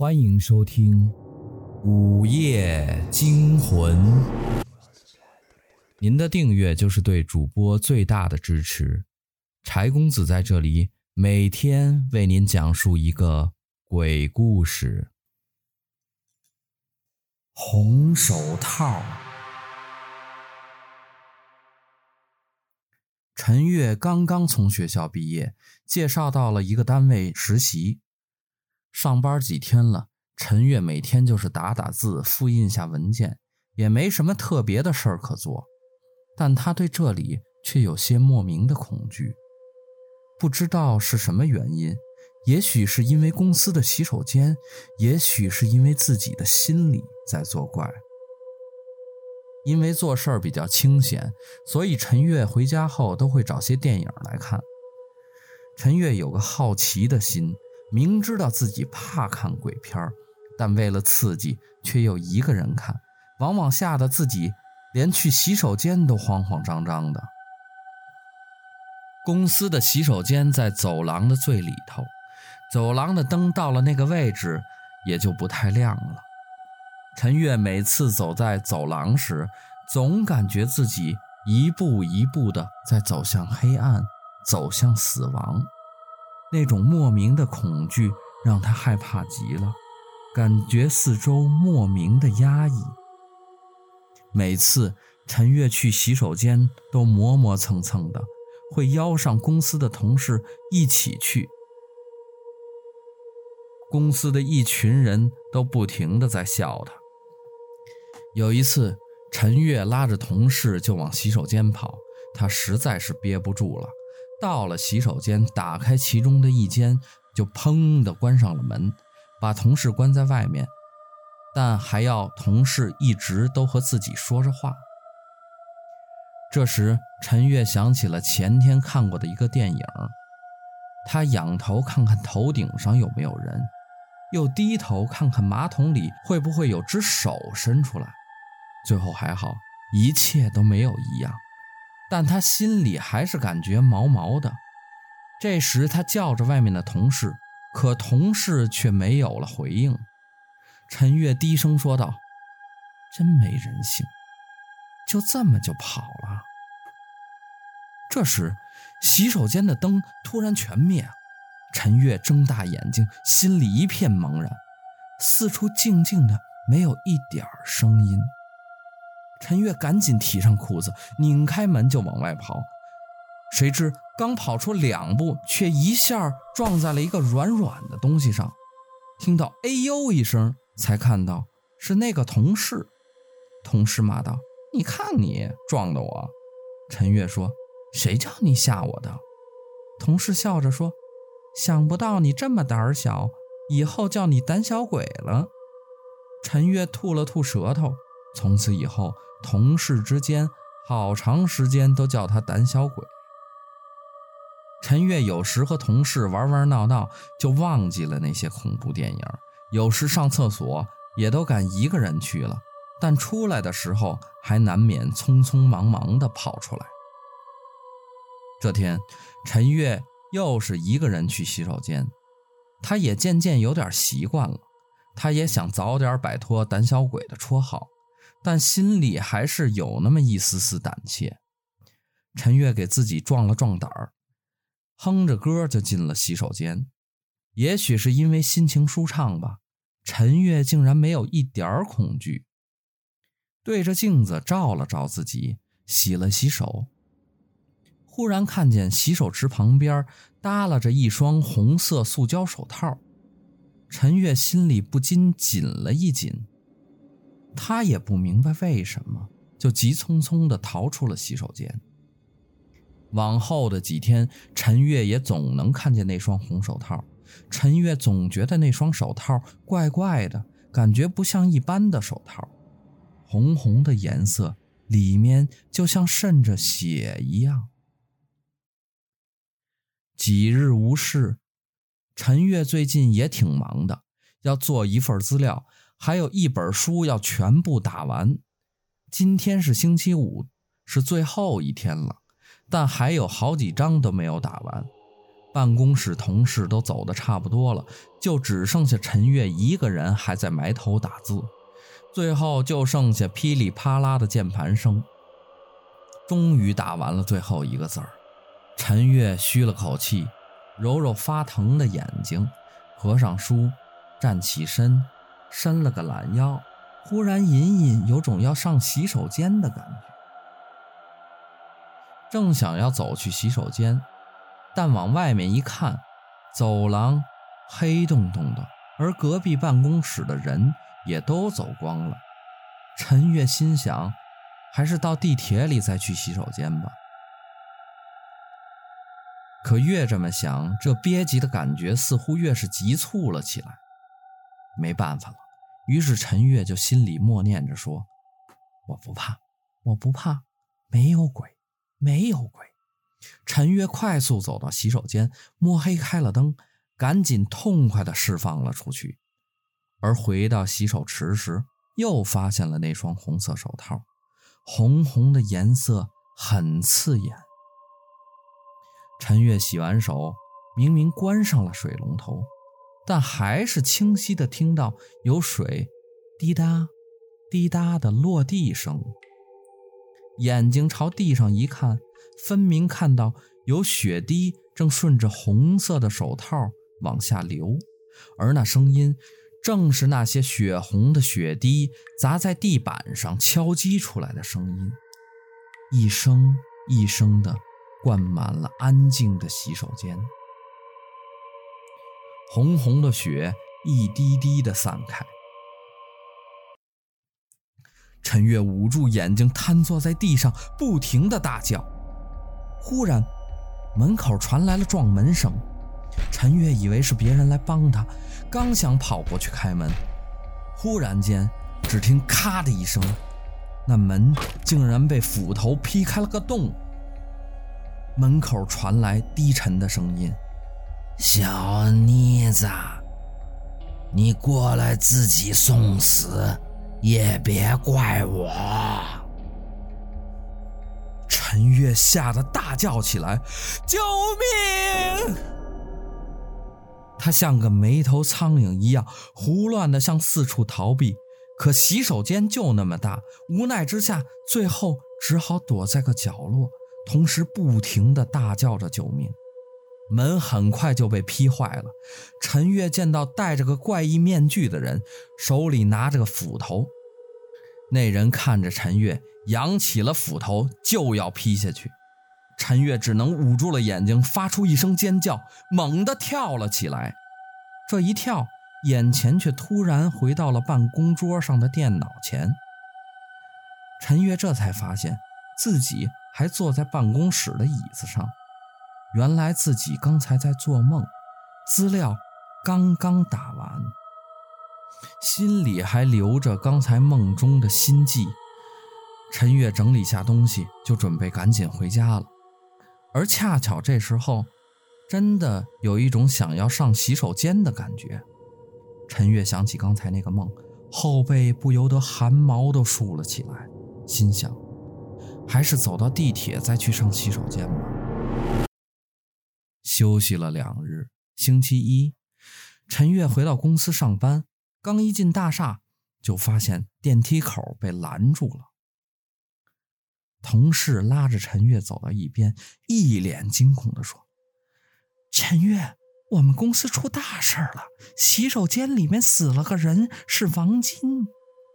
欢迎收听《午夜惊魂》。您的订阅就是对主播最大的支持。柴公子在这里每天为您讲述一个鬼故事。红手套。陈月刚刚从学校毕业，介绍到了一个单位实习。上班几天了，陈月每天就是打打字、复印下文件，也没什么特别的事儿可做。但他对这里却有些莫名的恐惧，不知道是什么原因，也许是因为公司的洗手间，也许是因为自己的心理在作怪。因为做事儿比较清闲，所以陈月回家后都会找些电影来看。陈月有个好奇的心。明知道自己怕看鬼片，但为了刺激，却又一个人看，往往吓得自己连去洗手间都慌慌张张的。公司的洗手间在走廊的最里头，走廊的灯到了那个位置也就不太亮了。陈月每次走在走廊时，总感觉自己一步一步的在走向黑暗，走向死亡。那种莫名的恐惧让他害怕极了，感觉四周莫名的压抑。每次陈月去洗手间都磨磨蹭蹭的，会邀上公司的同事一起去。公司的一群人都不停的在笑他。有一次，陈月拉着同事就往洗手间跑，他实在是憋不住了。到了洗手间，打开其中的一间，就砰的关上了门，把同事关在外面，但还要同事一直都和自己说着话。这时，陈月想起了前天看过的一个电影，他仰头看看头顶上有没有人，又低头看看马桶里会不会有只手伸出来，最后还好，一切都没有异样。但他心里还是感觉毛毛的。这时，他叫着外面的同事，可同事却没有了回应。陈月低声说道：“真没人性，就这么就跑了。”这时，洗手间的灯突然全灭。陈月睁大眼睛，心里一片茫然，四处静静的，没有一点声音。陈月赶紧提上裤子，拧开门就往外跑。谁知刚跑出两步，却一下撞在了一个软软的东西上，听到“哎呦”一声，才看到是那个同事。同事骂道：“你看你撞的我！”陈月说：“谁叫你吓我的？”同事笑着说：“想不到你这么胆小，以后叫你胆小鬼了。”陈月吐了吐舌头，从此以后。同事之间好长时间都叫他胆小鬼。陈月有时和同事玩玩闹闹，就忘记了那些恐怖电影。有时上厕所也都敢一个人去了，但出来的时候还难免匆匆忙忙地跑出来。这天，陈月又是一个人去洗手间，他也渐渐有点习惯了。他也想早点摆脱胆小鬼的绰号。但心里还是有那么一丝丝胆怯。陈月给自己壮了壮胆儿，哼着歌就进了洗手间。也许是因为心情舒畅吧，陈月竟然没有一点儿恐惧。对着镜子照了照自己，洗了洗手，忽然看见洗手池旁边耷拉着一双红色塑胶手套，陈月心里不禁紧了一紧。他也不明白为什么，就急匆匆地逃出了洗手间。往后的几天，陈月也总能看见那双红手套。陈月总觉得那双手套怪怪的，感觉不像一般的手套，红红的颜色，里面就像渗着血一样。几日无事，陈月最近也挺忙的，要做一份资料。还有一本书要全部打完，今天是星期五，是最后一天了，但还有好几章都没有打完。办公室同事都走的差不多了，就只剩下陈月一个人还在埋头打字。最后就剩下噼里啪啦的键盘声。终于打完了最后一个字儿，陈月吁了口气，揉揉发疼的眼睛，合上书，站起身，伸了个懒腰，忽然隐隐有种要上洗手间的感觉。正想要走去洗手间。但往外面一看，走廊黑洞洞的，而隔壁办公室的人也都走光了。陈月心想，还是到地铁里再去洗手间吧。可越这么想，这憋急的感觉似乎越是急促了起来。没办法了，于是陈月就心里默念着说：“我不怕，我不怕，没有鬼，没有鬼。”陈月快速走到洗手间，摸黑开了灯，赶紧痛快地释放了出去。而回到洗手池时，又发现了那双红色手套，红红的颜色很刺眼。陈月洗完手，明明关上了水龙头，但还是清晰地听到有水滴答滴答的落地声。眼睛朝地上一看。分明看到有血滴正顺着红色的手套往下流，而那声音正是那些血红的血滴砸在地板上敲击出来的声音，一声一声的灌满了安静的洗手间。红红的血一滴滴的散开，陈月捂住眼睛，瘫坐在地上，不停的大叫。忽然，门口传来了撞门声。陈月以为是别人来帮他，刚想跑过去开门，忽然间，只听“咔”的一声，那门竟然被斧头劈开了个洞。门口传来低沉的声音：“小妮子，你过来自己送死，也别怪我。”陈月吓得大叫起来：“救命！”他像个没头苍蝇一样胡乱的向四处逃避，可洗手间就那么大，无奈之下，最后只好躲在个角落，同时不停的大叫着救命。门很快就被劈坏了。陈月见到戴着个怪异面具的人，手里拿着个斧头。那人看着陈月。扬起了斧头就要劈下去，陈月只能捂住了眼睛，发出一声尖叫，猛地跳了起来。这一跳，眼前却突然回到了办公桌上的电脑前。陈月这才发现自己还坐在办公室的椅子上，原来自己刚才在做梦，资料刚刚打完，心里还留着刚才梦中的心悸。陈月整理下东西，就准备赶紧回家了。而恰巧这时候，真的有一种想要上洗手间的感觉。陈月想起刚才那个梦，后背不由得汗毛都竖了起来，心想：还是走到地铁再去上洗手间吧。休息了两日，星期一，陈月回到公司上班，刚一进大厦，就发现电梯口被拦住了。同事拉着陈月走到一边，一脸惊恐地说：“陈月，我们公司出大事了，洗手间里面死了个人，是王金，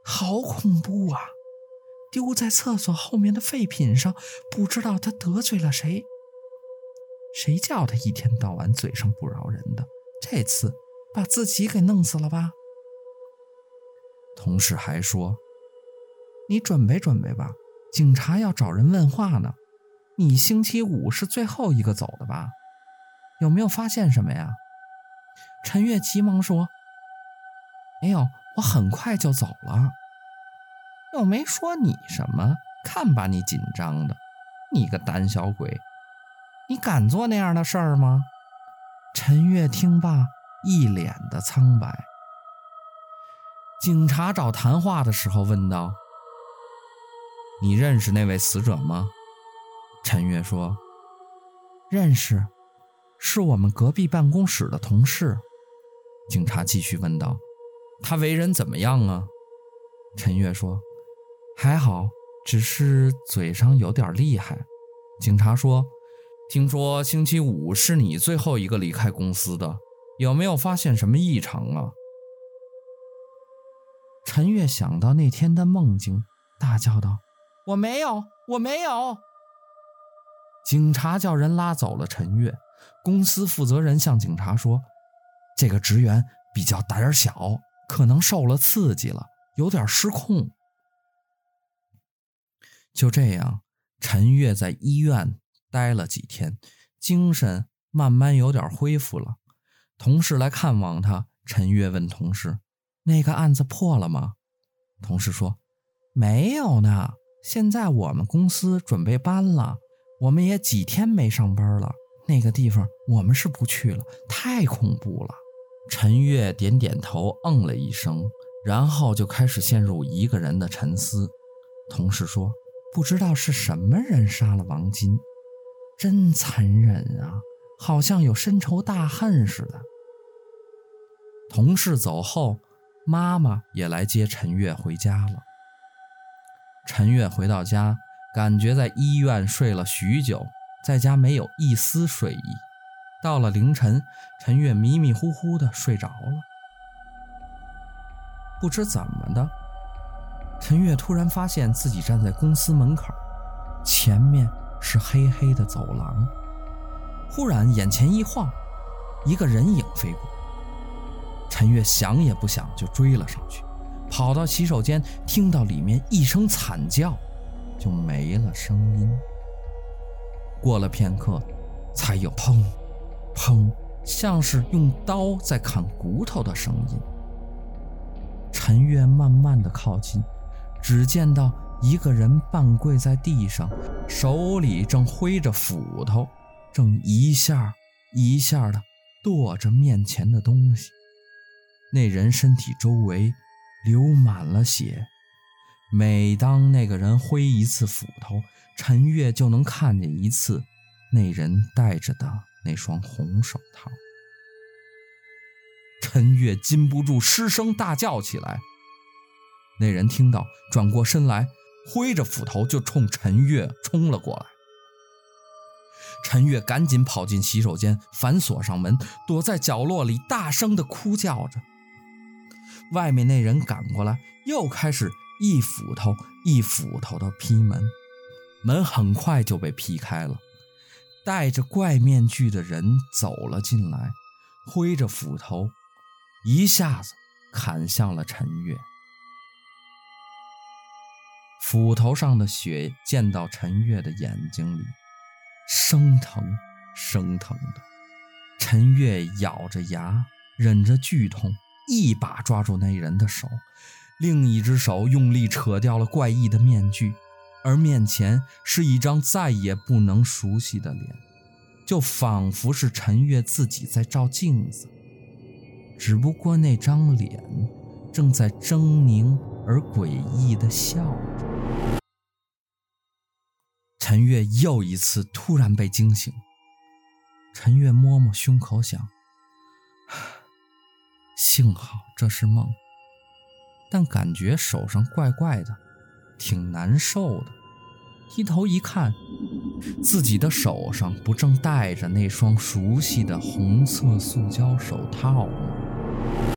好恐怖啊！丢在厕所后面的废品上，不知道他得罪了谁，谁叫他一天到晚嘴上不饶人的，这次把自己给弄死了吧？”同事还说：“你准备准备吧。”警察要找人问话呢，你星期五是最后一个走的吧？有没有发现什么呀？陈月急忙说：“没有，我很快就走了。”又没说你什么，看把你紧张的，你个胆小鬼，你敢做那样的事儿吗？陈月听罢，一脸的苍白。警察找谈话的时候问道。你认识那位死者吗？陈月说：“认识，是我们隔壁办公室的同事。警察继续问道：“他为人怎么样啊？”陈月说：“还好，只是嘴上有点厉害。”警察说：“听说星期五是你最后一个离开公司的，有没有发现什么异常啊？”陈月想到那天的梦境，大叫道：“我没有，我没有！”警察叫人拉走了陈月。公司负责人向警察说：“这个职员比较胆小，可能受了刺激了，有点失控。”就这样，陈月在医院待了几天，精神慢慢有点恢复了。同事来看望他，陈月问同事：“那个案子破了吗？”同事说：“没有呢，现在我们公司准备搬了，我们也几天没上班了。那个地方我们是不去了，太恐怖了。”陈月点点头，嗯了一声，然后就开始陷入一个人的沉思。同事说：“不知道是什么人杀了王金，真残忍啊，好像有深仇大恨似的。”同事走后。妈妈也来接陈月回家了。陈月回到家，感觉在医院睡了许久，在家没有一丝睡意。到了凌晨，陈月迷迷糊糊的睡着了。不知怎么的，陈月突然发现自己站在公司门口，前面是黑黑的走廊。忽然眼前一晃，一个人影飞过。陈月想也不想就追了上去，跑到洗手间，听到里面一声惨叫，就没了声音。过了片刻，才有砰砰，像是用刀在砍骨头的声音。陈月慢慢的靠近，只见到一个人半跪在地上，手里正挥着斧头，正一下一下的剁着面前的东西。那人身体周围流满了血，每当那个人挥一次斧头，陈月就能看见一次那人戴着的那双红手套。陈月禁不住失声大叫起来。那人听到，转过身来，挥着斧头就冲陈月冲了过来。陈月赶紧跑进洗手间，反锁上门，躲在角落里，大声的哭叫着。外面那人赶过来，又开始一斧头一斧头的劈门，门很快就被劈开了。戴着怪面具的人走了进来，挥着斧头，一下子砍向了陈月。斧头上的血溅到陈月的眼睛里，生疼生疼的。陈月咬着牙，忍着剧痛。一把抓住那人的手，另一只手用力扯掉了怪异的面具，而面前是一张再也不能熟悉的脸，就仿佛是陈月自己在照镜子，只不过那张脸正在狰狞而诡异地笑。陈月又一次突然被惊醒，陈月摸摸胸口想。幸好这是梦，但感觉手上怪怪的，挺难受的。低头一看，自己的手上不正戴着那双熟悉的红色塑胶手套吗？